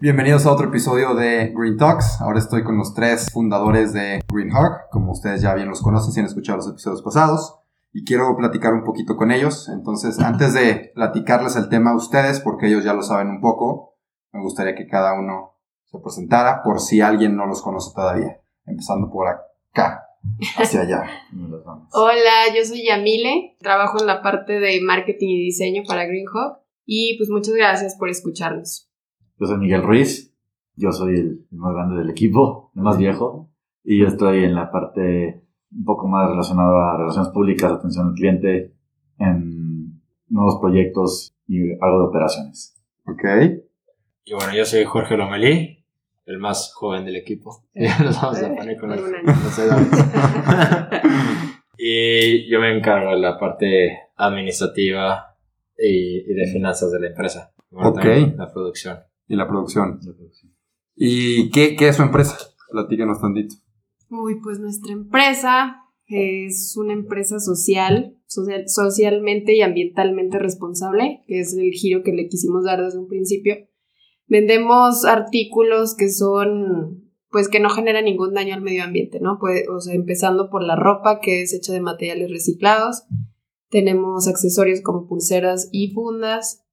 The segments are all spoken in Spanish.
Bienvenidos a otro episodio de Green Talks. Ahora estoy con los tres fundadores de Green Hawk, como ustedes ya bien los conocen si han escuchado los episodios pasados, y quiero platicar un poquito con ellos. Entonces, antes de platicarles el tema a ustedes, porque ellos ya lo saben un poco, me gustaría que cada uno se presentara por si alguien no los conoce todavía. Empezando por acá, hacia allá. Hola, yo soy Yamile, trabajo en la parte de marketing y diseño para Green Hawk, y pues muchas gracias por escucharnos. Yo soy Miguel Ruiz, yo soy el más grande del equipo, el más viejo, y yo estoy en la parte un poco más relacionada a relaciones públicas, atención al cliente, en nuevos proyectos y algo de operaciones. Ok. Y bueno, yo soy Jorge Lomelí, el más joven del equipo. Nos vamos a poner con los, los y yo me encargo de la parte administrativa y, y de finanzas de la empresa. Bueno, Ok. La producción. Y la producción. ¿Y qué, qué es su empresa? Platíquenos tantito. Uy, pues nuestra empresa es una empresa social, social, socialmente y ambientalmente responsable, que es el giro que le quisimos dar desde un principio. Vendemos artículos que son, pues que no generan ningún daño al medio ambiente, ¿no? Pues, o sea, empezando por la ropa que es hecha de materiales reciclados. Tenemos accesorios como pulseras y fundas.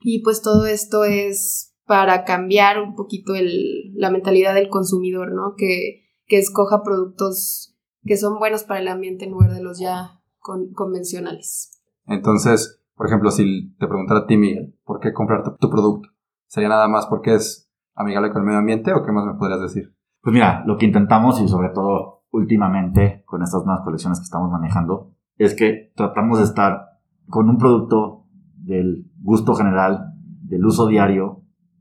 Y pues todo esto es para cambiar un poquito el, la mentalidad del consumidor, ¿no? Que, que escoja productos que son buenos para el ambiente en lugar de los ya con- convencionales. Entonces, por ejemplo, si te preguntara a ti, Miguel, ¿por qué comprar tu, tu producto? ¿Sería nada más porque es amigable con el medio ambiente o qué más me podrías decir? Pues mira, lo que intentamos y sobre todo últimamente con estas nuevas colecciones que estamos manejando es que tratamos de estar con un producto del gusto general, del uso diario,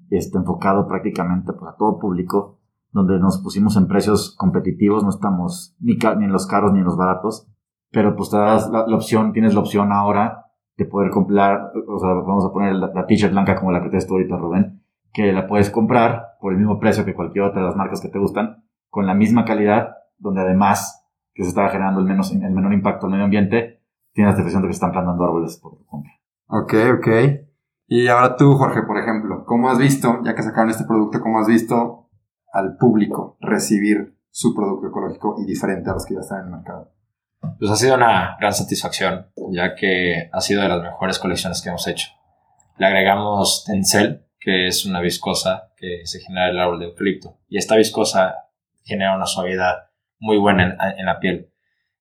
este, enfocado prácticamente pues, a todo público, donde nos pusimos en precios competitivos, no estamos ni, ni en los caros ni en los baratos, pero pues te das la, la opción, tienes la opción ahora de poder comprar, o sea, vamos a poner la, la t-shirt blanca como la que tienes tú ahorita, Rubén, que la puedes comprar por el mismo precio que cualquier otra de las marcas que te gustan, con la misma calidad, donde además que se está generando el, menos, el menor impacto al medio ambiente, tienes la sensación de que están plantando árboles por tu compra. Ok, ok. Y ahora tú, Jorge, por ejemplo, ¿cómo has visto, ya que sacaron este producto, cómo has visto al público recibir su producto ecológico y diferente a los que ya están en el mercado? Pues ha sido una gran satisfacción, ya que ha sido de las mejores colecciones que hemos hecho. Le agregamos Tencel, que es una viscosa que se genera del árbol de eucalipto. Y esta viscosa genera una suavidad muy buena en, en la piel.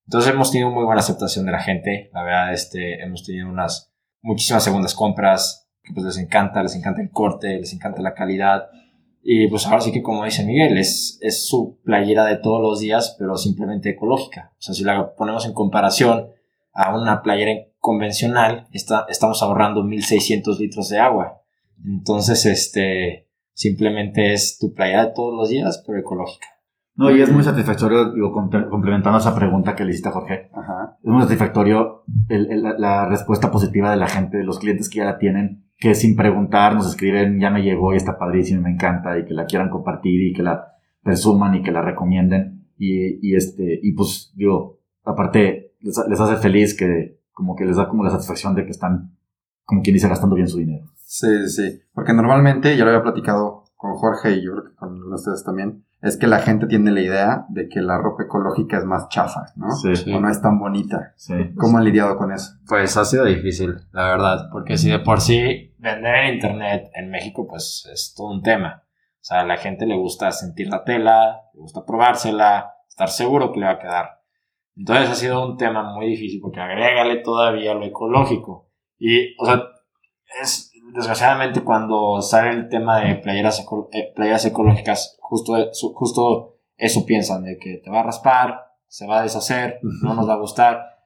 Entonces hemos tenido muy buena aceptación de la gente. La verdad, este, hemos tenido unas muchísimas segundas compras que pues les encanta, les encanta el corte, les encanta la calidad. Y pues ahora sí que como dice Miguel, es, es su playera de todos los días, pero simplemente ecológica. O sea, si la ponemos en comparación a una playera convencional, está, estamos ahorrando 1600 litros de agua. Entonces, este, simplemente es tu playera de todos los días, pero ecológica. No, y es muy satisfactorio, digo, comple- complementando esa pregunta que le hiciste a Jorge, Ajá. es muy satisfactorio el- el- la respuesta positiva de la gente, de los clientes que ya la tienen, que sin preguntar nos escriben, ya me llegó y está padrísimo, y me encanta, y que la quieran compartir y que la presuman y que la recomienden. Y, este, y pues, digo, aparte, les, les hace feliz que, como que les da como la satisfacción de que están, como quien dice, gastando bien su dinero. Sí, sí. Porque normalmente, ya lo había platicado con Jorge y yo creo que con ustedes también, es que la gente tiene la idea de que la ropa ecológica es más chafa, ¿no? Sí, O no es tan bonita. sí. ¿Cómo han lidiado con eso? Pues ha sido difícil, la verdad, porque si de por sí vender en internet en México, pues es todo un tema. O sea, a la gente le gusta sentir la tela, le gusta probársela, estar seguro que le va a quedar. Entonces ha sido un tema muy difícil porque agrégale todavía lo ecológico. Y, o sea, es desgraciadamente cuando sale el tema de playeras, eco- eh, playeras ecológicas, justo, eso- justo eso piensan, de que te va a raspar, se va a deshacer, no nos va a gustar.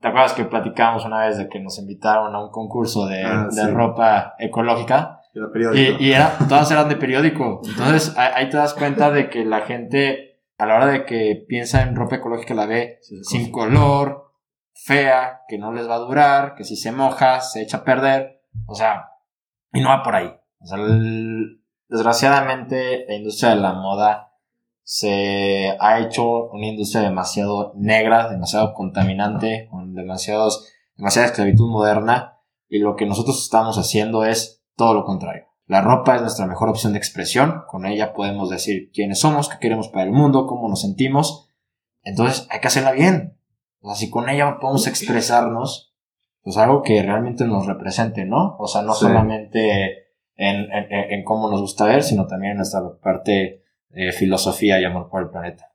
¿Te acuerdas que platicamos una vez de que nos invitaron a un concurso de, Ah, de sí. ropa ecológica? Era periódico. Y, y era, todas eran de periódico. Entonces ahí ahí te das cuenta de que la gente, a la hora de que piensa en ropa ecológica, la ve Sí, sin color, fea, que no les va a durar, que si se moja, se echa a perder. O sea, y no va por ahí. Desgraciadamente la industria de la moda se ha hecho una industria demasiado negra, demasiado contaminante, con demasiados, demasiada esclavitud moderna. Y lo que nosotros estamos haciendo es todo lo contrario. La ropa es nuestra mejor opción de expresión. Con ella podemos decir quiénes somos, qué queremos para el mundo, cómo nos sentimos. Entonces hay que hacerla bien. O sea, si con ella podemos expresarnos, pues algo que realmente nos represente, ¿no? O sea, no Sí. solamente en, en- en- en cómo nos gusta ver, sino también en nuestra parte de filosofía y amor por el planeta.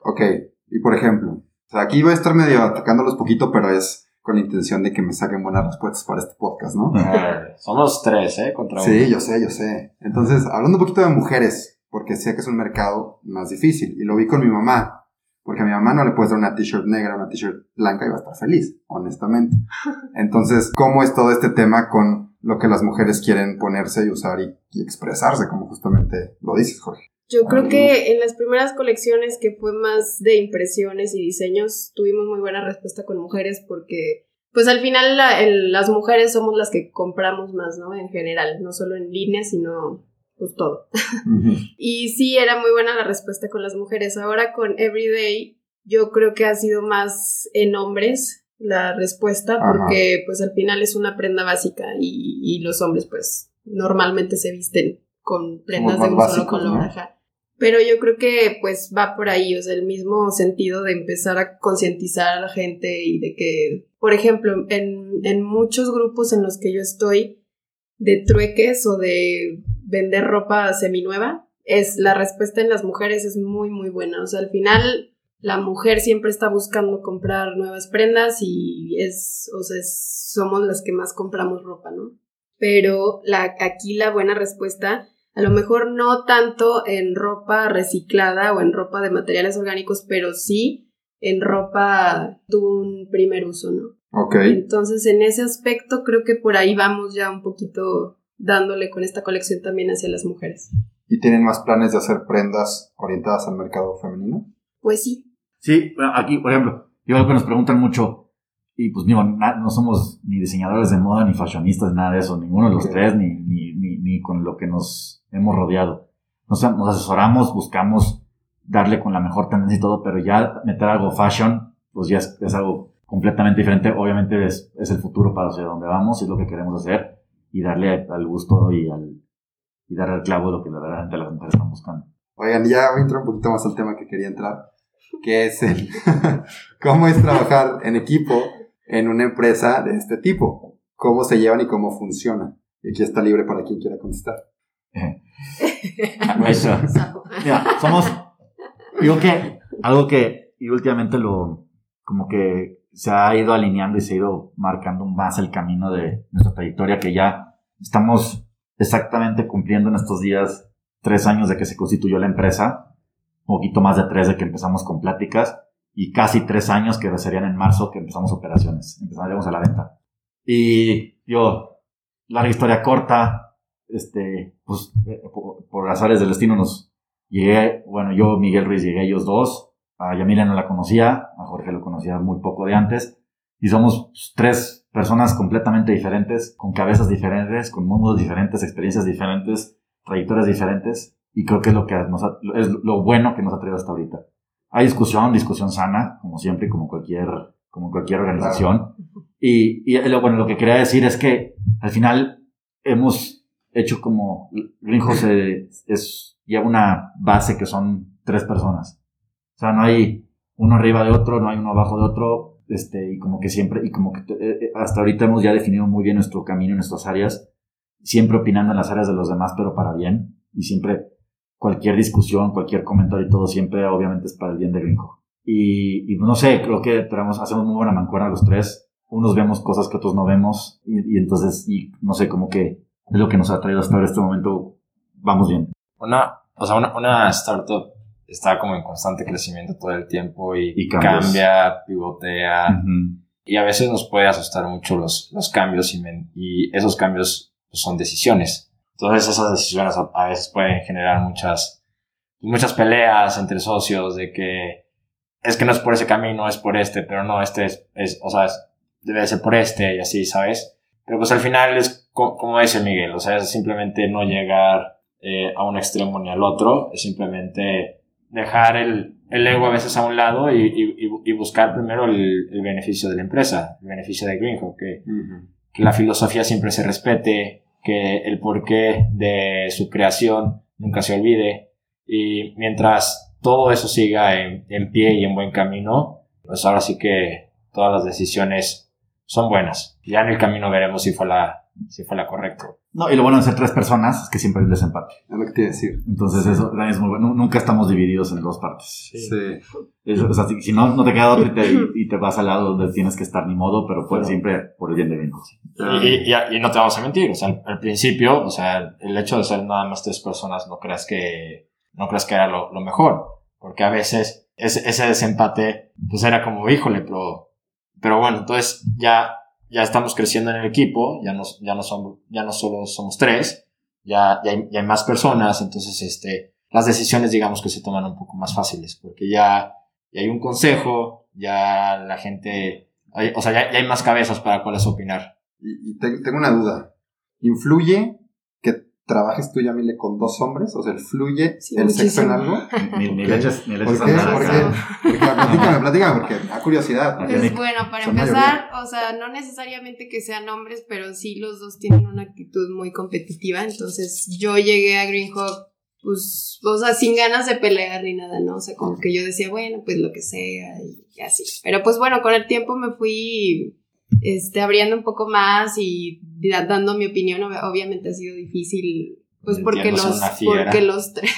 Ok, y por ejemplo, o sea, aquí voy a estar medio atacándolos poquito, pero es con la intención de que me saquen buenas respuestas para este podcast, ¿no? Eh, somos tres, ¿eh? Contra uno. Sí, yo sé, yo sé. Entonces, hablando un poquito de mujeres, porque sé que es un mercado más difícil, y lo vi con mi mamá, porque a mi mamá no le puedes dar una t-shirt negra, una t-shirt blanca y va a estar feliz, honestamente. Entonces, ¿cómo es todo este tema con lo que las mujeres quieren ponerse y usar y, y expresarse, como justamente lo dices, Jorge? Yo creo que en las primeras colecciones que fue más de impresiones y diseños tuvimos muy buena respuesta con mujeres porque pues al final la- el- las mujeres somos las que compramos más, ¿no? En general, no solo en línea, sino pues todo. Y sí, era muy buena la respuesta con las mujeres. Ahora con Everyday, yo creo que ha sido más en hombres la respuesta, Ajá. porque pues al final es una prenda básica y, y los hombres pues normalmente se visten con prendas de un solo básicos, color. ¿no? ajá. Pero yo creo que pues va por ahí, o sea, el mismo sentido de empezar a concientizar a la gente y de que, por ejemplo, en, en muchos grupos en los que yo estoy, de trueques o de vender ropa seminueva, es la respuesta en las mujeres es muy muy buena. O sea, al final la mujer siempre está buscando comprar nuevas prendas y es, o sea, es- somos las que más compramos ropa, ¿no? Pero la, aquí la buena respuesta, a lo mejor no tanto en ropa reciclada o en ropa de materiales orgánicos, pero sí en ropa tuvo un primer uso, ¿no? Ok. Entonces, en ese aspecto, creo que por ahí vamos ya un poquito dándole con esta colección también hacia las mujeres. ¿Y tienen más planes de hacer prendas orientadas al mercado femenino? Pues sí. Sí, aquí, por ejemplo, yo creo que nos preguntan mucho, y pues digo, na- no somos ni diseñadores de moda, ni fashionistas, nada de eso, ninguno de los tres, ni, ni, ni, ni con lo que nos hemos rodeado. Nos, nos asesoramos, buscamos darle con la mejor tendencia y todo, pero ya meter algo fashion, pues ya es, es algo completamente diferente. Obviamente es, es el futuro para hacia donde vamos, es lo que queremos hacer, y darle al gusto y al y darle al clavo lo que verdaderamente las mujeres están buscando. Oigan, ya voy a entrar un poquito más al tema que quería entrar, que es el cómo es trabajar en equipo en una empresa de este tipo. Cómo se llevan y cómo funciona. Y aquí está libre para quien quiera contestar. Eso. Mira, somos. Digo que algo que y últimamente lo. Como que se ha ido alineando y se ha ido marcando más el camino de nuestra trayectoria, que ya estamos exactamente cumpliendo en estos días tres años de que se constituyó la empresa, un poquito más de tres de que empezamos con pláticas, y casi tres años que serían en marzo que empezamos operaciones, empezaremos a la venta. Y yo, larga historia corta, este, pues eh, por, por azares del destino nos llegué, bueno, yo, Miguel Ruiz, llegué ellos dos, a Yamila no la conocía, a Jorge lo conocía muy poco de antes, y somos pues, tres personas completamente diferentes, con cabezas diferentes, con mundos diferentes, experiencias diferentes, trayectorias diferentes, y creo que es lo que nos ha- es lo bueno que nos ha traído hasta ahorita. Hay discusión, discusión sana, como siempre, como cualquier, como cualquier organización. Y, y lo, bueno, lo que quería decir es que al final hemos hecho como Greenhouse eh, es, lleva una base que son tres personas. O sea, no hay uno arriba de otro, no hay uno abajo de otro, este, y como que siempre, y como que eh, eh, hasta ahorita hemos ya definido muy bien nuestro camino nuestras áreas, siempre opinando en las áreas de los demás, pero para bien, y siempre cualquier discusión, cualquier comentario y todo, siempre obviamente es para el bien de Greenhouse. Y, y no sé, creo que tenemos, hacemos muy buena mancuerna los tres, unos vemos cosas que otros no vemos, y, y entonces, y no sé, como que es lo que nos ha traído hasta ahora este momento, vamos bien. Una, o sea, una, una startup está como en constante crecimiento todo el tiempo y, Y cambia, pivotea. Ujú. y a veces nos puede asustar mucho los, los cambios y, men- y esos cambios pues, son decisiones. Entonces esas decisiones a, a veces pueden generar muchas, muchas peleas entre socios de que es que no es por ese camino, es por este, pero no, este es, es o sea, es- debe ser por este y así, ¿sabes? Pero pues al final es co- como dice Miguel, o sea, es simplemente no llegar eh, a un extremo ni al otro, es simplemente dejar el, el ego a veces a un lado y, y- buscar primero el, el beneficio de la empresa, el beneficio de Greenhook, que, que la filosofía siempre se respete, que el porqué de su creación nunca se olvide. Y mientras todo eso siga en, en pie y en buen camino, pues ahora sí que todas las decisiones son buenas. Ya en el camino veremos si fue la, si fue la correcta. No, y lo bueno de ser tres personas es que siempre hay un desempate. Es lo que te iba a decir. Entonces eso es muy bueno. Nunca estamos divididos en dos partes. Sí. Es- o sea, si, si no, no te queda otro y te, y te vas al lado donde tienes que estar ni modo, pero pues Claro. siempre por el bien de bien. Y, y- y- y no te vamos a mentir, o sea, al, al principio, o sea, el hecho de ser nada más tres personas, no creas que, no creas que era lo, lo mejor, porque a veces ese, ese desempate, pues era como, híjole, pero, pero bueno, entonces ya, ya estamos creciendo en el equipo, ya no, ya no somos, ya no solo somos tres, ya, ya hay, ya hay más personas, entonces este, las decisiones digamos que se toman un poco más fáciles, porque ya, ya hay un consejo, ya la gente, hay- o sea, ya, ya hay más cabezas para cuáles opinar. Y, y te- tengo una duda. ¿Influye trabajes tú, Yamile, con dos hombres? O sea, ¿influye Sí, el sexo en algo? Ni, ni Ok. leches, ni leches ¿Por qué? ¿Por qué? Porque, platícame, platícame, porque da curiosidad. Pues bueno, para Son empezar, o sea, no necesariamente que sean hombres, pero sí los dos tienen una actitud muy competitiva. Entonces, yo llegué a Greenhawk, pues, o sea, sin ganas de pelear ni nada, ¿no? O sea, como que yo decía, bueno, pues lo que sea y así. Pero pues bueno, con el tiempo me fui este, abriendo un poco más y da- dando mi opinión. Ob- Obviamente ha sido difícil, pues porque los, porque los tres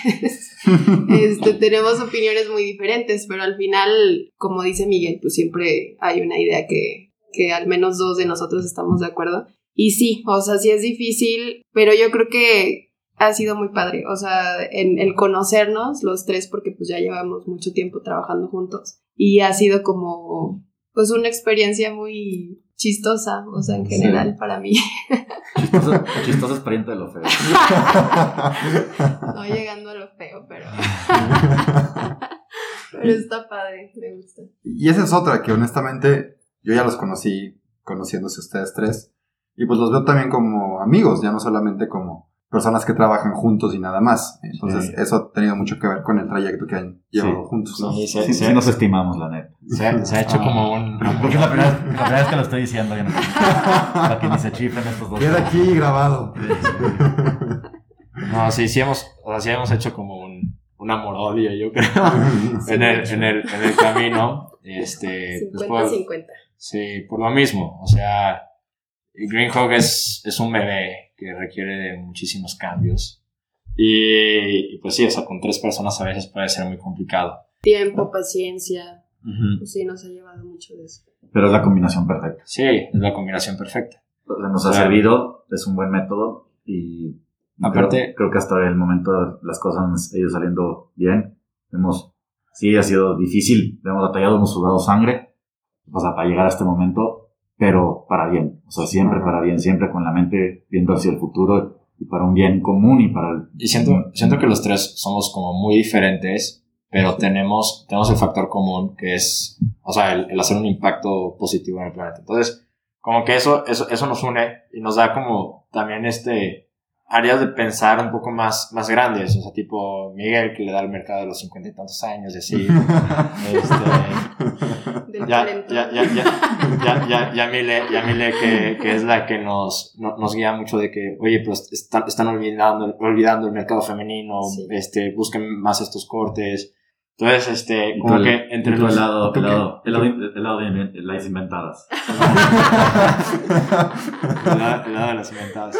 este, tenemos opiniones muy diferentes, pero al final, como dice Miguel, pues siempre hay una idea que, que al menos dos de nosotros estamos de acuerdo. Y sí, o sea, sí es difícil, pero yo creo que ha sido muy padre, o sea, en el conocernos los tres, porque pues ya llevamos mucho tiempo trabajando juntos, y ha sido como, pues una experiencia muy chistosa, o sea, en Sí. general para mí, Chistoso, chistoso es pariente de lo feo. no llegando a lo feo, pero... pero está padre, me gusta. Y esa es otra que honestamente yo ya los conocí conociéndose ustedes tres. Y pues los veo también como amigos, ya no solamente como personas que trabajan juntos y nada más. Entonces Sí. eso ha tenido mucho que ver con el trayecto que han llevado Sí. juntos. ¿no? Sí, Sí, sí se- nos estimamos, la neta. se- se ha hecho como un... Porque es la primera, vez- la primera vez que lo estoy diciendo. ya no- para que ni se chifren estos dos. Queda aquí grabado. No, sí, sí hemos, o sea, sí hemos hecho como un, un amor-odio, yo creo, en, el, en, el, en el camino. Este, pues, por- 50-50. sí, por lo mismo. O sea, Greenhawk es, es un bebé que requiere de muchísimos cambios. Y, y pues sí, o sea, con tres personas a veces puede ser muy complicado. Tiempo, paciencia, Ujú. pues sí, nos ha llevado mucho de eso. Pero es la combinación perfecta. Sí, es la combinación perfecta. O sea, nos ha Claro. servido, es un buen método y Aparte- creo, creo que hasta el momento las cosas han ido saliendo bien. Hemos, sí, ha sido difícil, hemos batallado, hemos sudado sangre, o sea, para llegar a este momento, pero para bien, o sea, siempre para bien, siempre con la mente viendo hacia el futuro y para un bien común y para el... Y siento, siento que los tres somos como muy diferentes, pero tenemos, tenemos el factor común que es, o sea, el, el hacer un impacto positivo en el planeta. Entonces, como que eso, eso, eso nos une y nos da como también este áreas de pensar un poco más, más grandes, o sea, tipo Miguel que le da al mercado de los cincuenta y tantos años y así. este, Del ya, 40. ya, ya, ya, ya, ya, ya Mile, ya Mile que, que es la que nos, no- nos guía mucho de que, oye, pues están, están olvidando, olvidando el mercado femenino, Sí. este, busquen más estos cortes. Entonces, este, como el- que entre los... el lado, ¿tú el lado, el lado, el lado de las inventadas. El lado, el lado de las inventadas.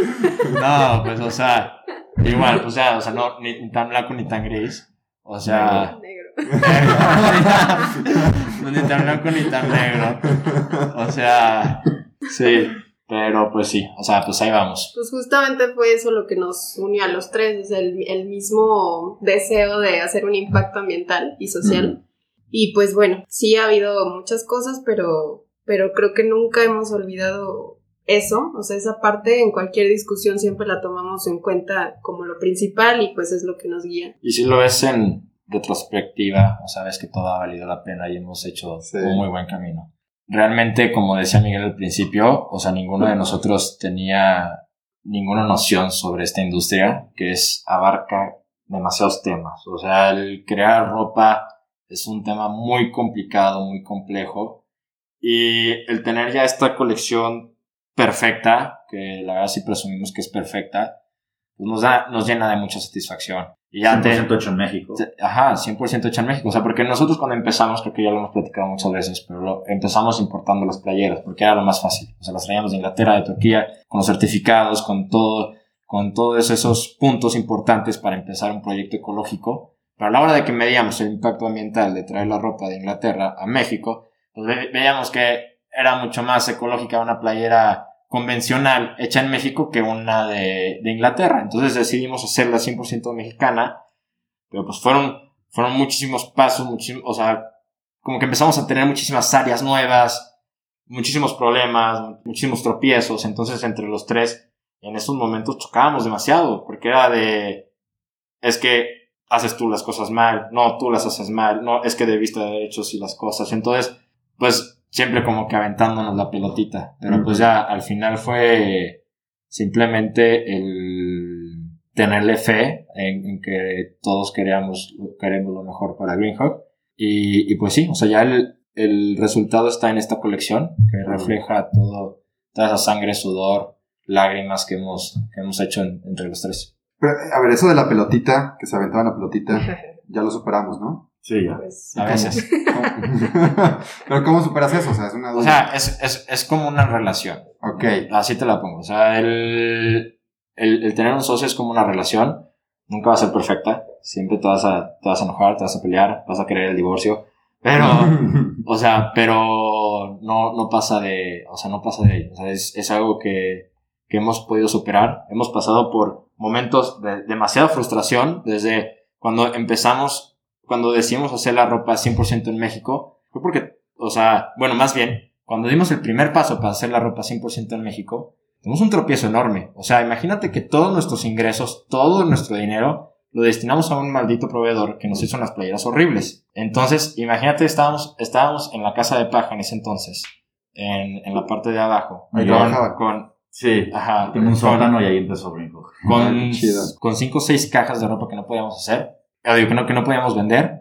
No, pues, o sea, igual, o sea, o sea, no, ni, ni tan blanco ni tan gris. O sea, Negro. No, ni tan blanco ni tan negro. O sea, sí, pero pues sí, o sea, pues ahí vamos. Pues justamente fue eso lo que nos unió a los tres, o sea, el, el mismo deseo de hacer un impacto ambiental y social. Y pues bueno, sí ha habido muchas cosas, pero pero creo que nunca hemos olvidado eso, o sea, esa parte en cualquier discusión siempre la tomamos en cuenta como lo principal y pues es lo que nos guía. Y si lo ves en retrospectiva, o sabes que todo ha valido la pena y hemos hecho Sí. un muy buen camino. Realmente, como decía Miguel al principio, o sea, ninguno de nosotros tenía ninguna noción sobre esta industria, que es, abarca demasiados temas. O sea, el crear ropa es un tema muy complicado, muy complejo. Y el tener ya esta colección perfecta, que la verdad sí presumimos que es perfecta, pues nos, da, nos llena de mucha satisfacción. Y ya te- 100% hecho en México. te- Ajá, 100% hecha en México. O sea, porque nosotros cuando empezamos, creo que ya lo hemos platicado muchas veces, pero lo- empezamos importando las playeras, porque era lo más fácil. O sea, las traíamos de Inglaterra, de Turquía, con los certificados, con todo, con todos esos puntos importantes para empezar un proyecto ecológico. Pero a la hora de que medíamos el impacto ambiental de traer la ropa de Inglaterra a México, pues ve- veíamos que era mucho más ecológica una playera convencional hecha en México que una de, de Inglaterra. Entonces decidimos hacerla 100% mexicana, pero pues fueron, fueron muchísimos pasos, muchísimos, o sea, como que empezamos a tener muchísimas áreas nuevas, muchísimos problemas, muchísimos tropiezos. Entonces entre los tres, en esos momentos chocábamos demasiado, porque era de, es que haces tú las cosas mal, no, tú las haces mal, no, es que debiste haber hecho así las cosas. Entonces, pues siempre como que aventándonos la pelotita, pero pues ya al final fue simplemente el tenerle fe en, en que todos queríamos, queremos lo mejor para Greenhawk. Y, y pues sí, o sea, ya el, el resultado está en esta colección que refleja todo, toda esa sangre, sudor, lágrimas que hemos, que hemos hecho en- entre los tres. Pero, a ver, eso de la pelotita, que se aventaba la pelotita, ya lo superamos, ¿no? Sí, ya. Pues, A veces. Pero ¿cómo superas eso? O sea, es una duda. O sea, es, es, es como una relación. ok. Así te la pongo. O sea, el, el, el tener un socio es como una relación. Nunca va a ser perfecta. Siempre te vas a, te vas a enojar, te vas a pelear, vas a querer el divorcio. Pero, o sea, pero no, no pasa de, o sea, no pasa de ahí. O sea, es, es algo que, que hemos podido superar. Hemos pasado por momentos de demasiada frustración desde cuando empezamos, cuando decidimos hacer la ropa 100% en México. Fue porque, o sea, bueno, más bien, cuando dimos el primer paso para hacer la ropa 100% en México, tuvimos un tropiezo enorme. O sea, imagínate que todos nuestros ingresos, todo nuestro dinero, lo destinamos a un maldito proveedor que nos hizo unas playeras horribles. Entonces, imagínate, estábamos, estábamos en la casa de paja en ese entonces, en, en la parte de abajo. Ahí con, con, Sí, ajá, tengo un sótano y ahí empezó. Ah, con, con cinco o seis cajas de ropa que no podíamos hacer, digo, que no, que no podíamos vender,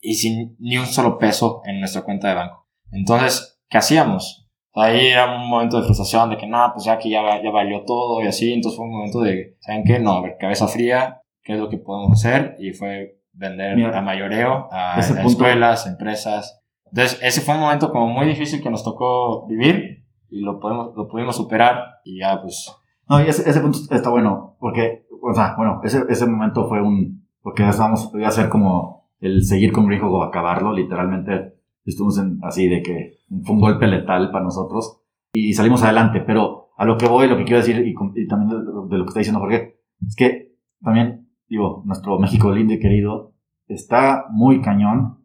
y sin ni un solo peso en nuestra cuenta de banco. Entonces, ¿qué hacíamos? Ahí era un momento de frustración de que no, pues ya que ya, ya valió todo y así, entonces fue un momento de, ¿saben qué? No, a ver, cabeza fría, ¿qué es lo que podemos hacer? Y fue vender Mira, a mayoreo, a, a escuelas, empresas. Entonces, ese fue un momento como muy difícil que nos tocó vivir y lo, podemos, lo pudimos superar y ya pues No, y ese, ese punto está bueno, porque, o sea, bueno, ese, ese momento fue un, porque estábamos, iba a ser como el seguir con Greenhawk o acabarlo, literalmente estuvimos en, así de que fue un golpe letal para nosotros y salimos adelante, pero a lo que voy, lo que quiero decir, y, también de, de lo que está diciendo Jorge, es que también, digo, nuestro México lindo y querido está muy cañón,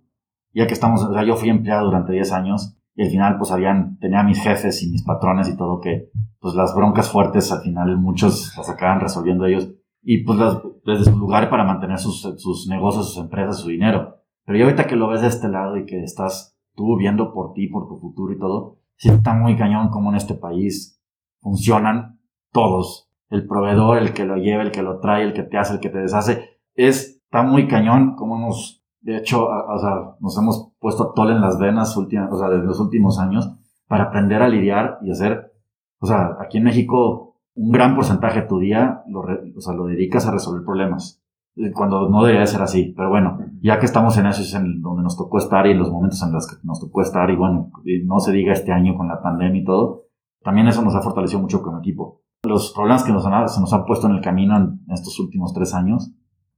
ya que estamos, o sea, yo fui empleado durante 10 años y al final pues habían, tenía mis jefes y mis patrones y todo que pues las broncas fuertes al final muchos las acaban resolviendo ellos y pues las, desde su lugar para mantener sus, sus negocios, sus empresas, su dinero. Pero ya ahorita que lo ves de este lado y que estás tú viendo por ti, por tu futuro y todo, sí está muy cañón como en este país funcionan todos. El proveedor, el que lo lleva, el que lo trae, el que te hace, el que te deshace. Es, está muy cañón como nos, de hecho, a- o sea, nos hemos puesto tol en las venas últimas, o sea, desde los últimos años para aprender a lidiar y hacer o sea, aquí en México, un gran porcentaje de tu día lo, o sea, lo dedicas a resolver problemas. Eh, Cuando no debería ser así. Pero bueno, ya que estamos en eso, es en donde nos tocó estar y en los momentos en los que nos tocó estar, y bueno, no se diga este año con la pandemia y todo, también eso nos ha fortalecido mucho como equipo. Los problemas que nos han, se nos han puesto en el camino en estos últimos tres años,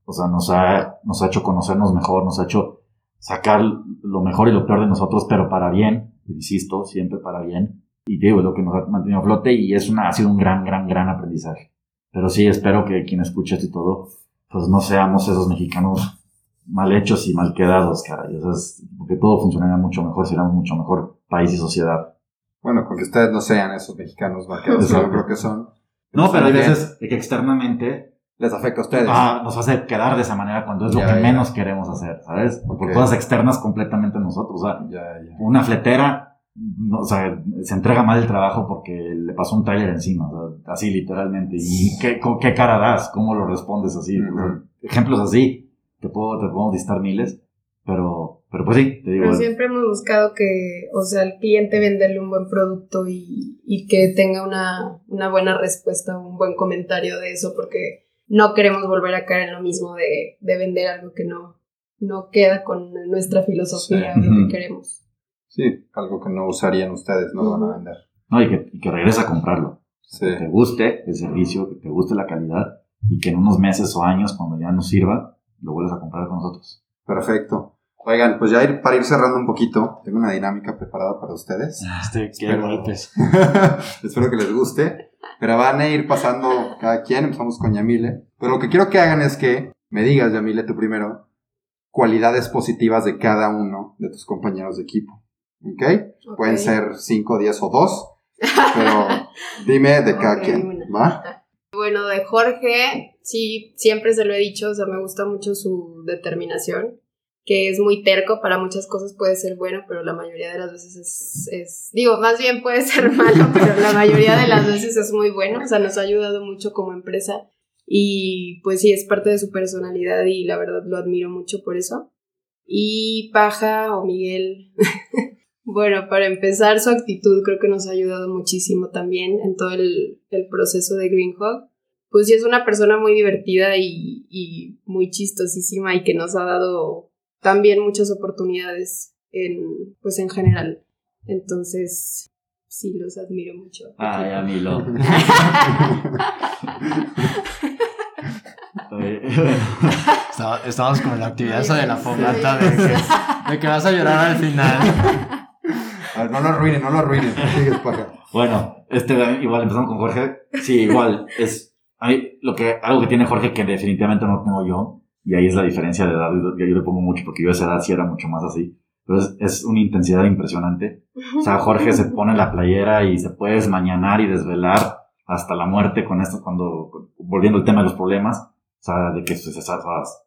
o sea, nos ha, nos ha hecho conocernos mejor, nos ha hecho sacar lo mejor y lo peor de nosotros, pero para bien, insisto, siempre para bien y digo, es lo que nos ha mantenido a flote y es una, ha sido un gran, gran, gran aprendizaje. Pero sí, espero que quien escuche esto y todo, pues no seamos esos mexicanos mal hechos y mal quedados, caray. O sea, es- porque todo funcionaría mucho mejor, seríamos mucho mejor país y sociedad. Bueno, con que ustedes no sean esos mexicanos vaqueros, que yo creo que son. No, pero hay veces que externamente Les afecta a ustedes. ah, nos hace quedar de esa manera cuando es lo Ya, que ya. menos queremos hacer, ¿sabes? Por cosas externas completamente a nosotros. O sea, ya. una fletera, no, o sea, se entrega mal el trabajo porque le pasó un trailer encima, o sea, así literalmente. ¿Y qué, qué cara das? ¿Cómo lo respondes así? Sea, ejemplos así, te puedo, te podemos distar miles, pero, pero pues sí, te digo. Pero siempre hemos buscado que, o sea, al cliente venderle un buen producto y, y que tenga una, una buena respuesta, un buen comentario de eso, porque no queremos volver a caer en lo mismo de, de vender algo que no, no queda con nuestra filosofía Sí. o lo que queremos. Sí, algo que no usarían ustedes, no lo van a vender. No, y que, y que a comprarlo. Sí. Que te guste el servicio, que te guste la calidad y que en unos meses o años, cuando ya nos sirva, lo vuelves a comprar con nosotros. Perfecto. Oigan, pues ya ir, para ir cerrando un poquito, tengo una dinámica preparada para ustedes. Este, qué Espero. golpes. Espero que les guste. Pero van a ir pasando cada quien. Empezamos con Yamile. Pero lo que quiero que hagan es que me digas, Yamile, tú primero, cualidades positivas de cada uno de tus compañeros de equipo. ¿Ok? Pueden ser 5, 10 o 2. Pero dime de cada Ok, quien. ¿Va? Bueno, de Jorge, sí, siempre se lo he dicho, o sea, me gusta mucho su determinación, que es muy terco, para muchas cosas puede ser bueno, pero la mayoría de las veces es, es- digo, más bien puede ser malo, pero la mayoría de las veces es muy bueno, o sea, nos ha ayudado mucho como empresa y pues sí, es parte de su personalidad y la verdad lo admiro mucho por eso. Y Paja o Miguel, bueno, para empezar, su actitud creo que nos ha ayudado muchísimo también en todo el, el proceso de Green Hog. Pues sí, es una persona muy divertida y, y muy chistosísima y que nos ha dado también muchas oportunidades en, pues en general. Entonces, sí, los admiro mucho. Ay, a mí lo. Estaba- Estamos con la actividad esa de la fogata de que, de que vas a llorar al final. A ver, no lo arruinen, no lo arruinen. Bueno, este, igual empezamos con Jorge. Sí, igual, es a lo que, algo que tiene Jorge que definitivamente no tengo yo, y ahí es la diferencia de edad, y yo le pongo mucho porque yo a esa edad sí era mucho más así, pero es, una intensidad impresionante. O sea, Jorge se pone la playera y se puede desmañanar y desvelar hasta la muerte con esto, cuando, volviendo al tema de los problemas, o sea, de que se, se- sa-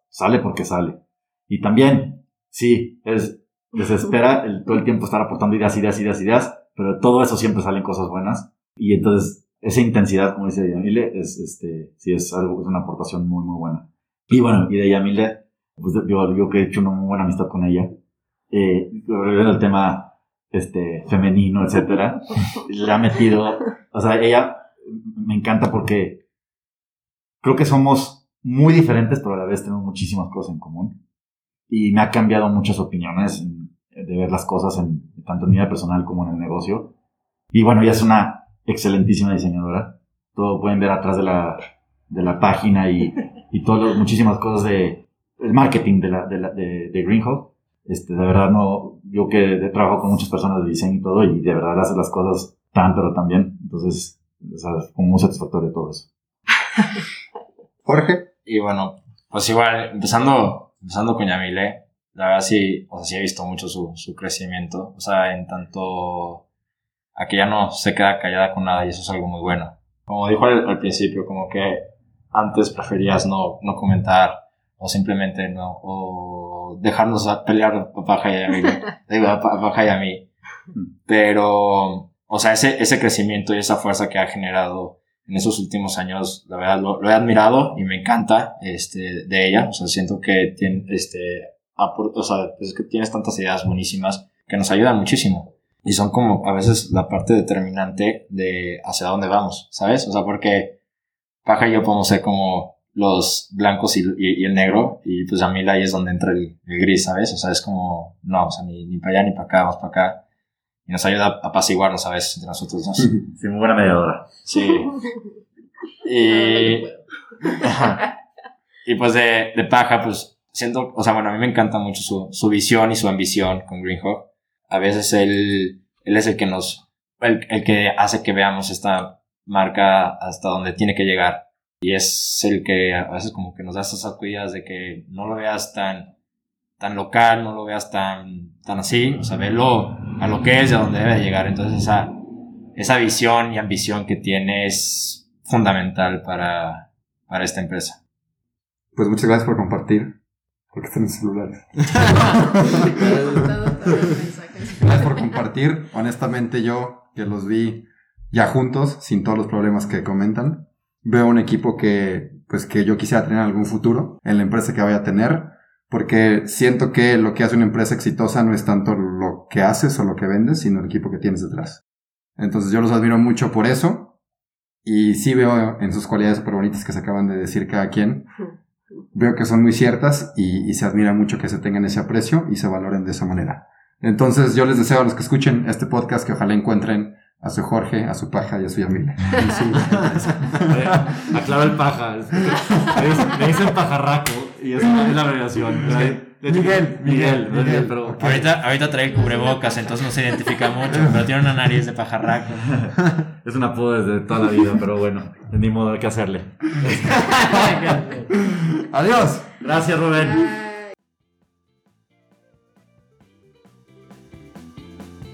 sale porque sale. Y también, sí, es, desespera el, todo el tiempo estar aportando ideas, ideas, ideas, ideas, pero de todo eso siempre salen cosas buenas. Y entonces, esa intensidad, como dice Yamile, es, este, sí, es algo, es una aportación muy, muy buena. Y bueno, y de Yamile, pues yo, yo que he hecho una muy buena amistad con ella, eh, al tema, este, femenino, etcétera, le ha metido, o sea, ella me encanta porque creo que somos muy diferentes, pero a la vez tenemos muchísimas cosas en común. Y me ha cambiado muchas opiniones de ver las cosas en, tanto en mi vida personal como en el negocio. Y bueno, ella es una excelentísima diseñadora. Todo pueden ver atrás de la, de la página y, y todas muchísimas cosas de el marketing de, la, de, la, de, de Greenhawk. Este, de verdad no, yo que he trabajado con muchas personas de diseño y todo y de verdad hace las cosas tan pero tan bien. Entonces, o sea, es como muy satisfactorio todo eso. Jorge. Y bueno, pues igual, empezando, empezando con Yamile, la verdad sí, o sea, sí he visto mucho su, su crecimiento. O sea, en tanto a que ya no se queda callada con nada y eso es algo muy bueno. Como dijo al, al principio, como que antes preferías no, no comentar o simplemente no, o dejarnos a pelear a Paja y a mí, digo, a Paja y a mí. Pero, o sea, ese, ese crecimiento y esa fuerza que ha generado en esos últimos años, la verdad, lo, he admirado y me encanta este, de ella. O sea, siento que tiene, este, o sea, es que tienes tantas ideas buenísimas que nos ayudan muchísimo. Y son como a veces la parte determinante de hacia dónde vamos, ¿sabes? O sea, porque Paja y yo podemos ser como los blancos y, el negro, y pues a mí ahí es donde entra el, el gris, ¿sabes? O sea, es como, no, o sea, ni, ni para allá ni para acá, vamos para acá. Y nos ayuda a apaciguarnos a veces entre nosotros dos. Sí, muy buena mediadora. Sí. Y, y pues de, de paja, pues siento, o sea, bueno, a mí me encanta mucho su, su visión y su ambición con Greenhawk. A veces él, él es el que nos, el, el que hace que veamos esta marca hasta donde tiene que llegar. Y es el que a veces como que nos da esas sacudidas de que no lo veas tan, tan local, no lo veas tan, tan así, o sea, velo a lo que es y a donde debe de llegar. Entonces esa, esa visión y ambición que tiene es fundamental para, para esta empresa. Pues muchas gracias por compartir. Porque están en celulares. gracias por compartir. Honestamente, yo que los vi ya juntos, sin todos los problemas que comentan, veo un equipo que, pues, que yo quisiera tener en algún futuro en la empresa que vaya a tener. Porque siento que lo que hace una empresa exitosa no es tanto lo que haces o lo que vendes, sino el equipo que tienes detrás. Entonces yo los admiro mucho por eso. Y sí veo en sus cualidades súper bonitas que se acaban de decir cada quien veo que son muy ciertas y, se admira mucho que se tengan ese aprecio y se valoren de esa manera. Entonces yo les deseo a los que escuchen este podcast que ojalá encuentren a su Jorge, a su paja y a su Yamila. Aclara el paja. Le dicen pajarraco y es, es la abreviación. Miguel, Miguel, Miguel, pero... Ahorita, ahorita trae el cubrebocas, entonces no se identifica mucho, pero tiene una nariz de pajarraco. Es un apodo desde toda la vida, pero bueno, ni modo, hay que hacerle. Adiós. Gracias, Rubén.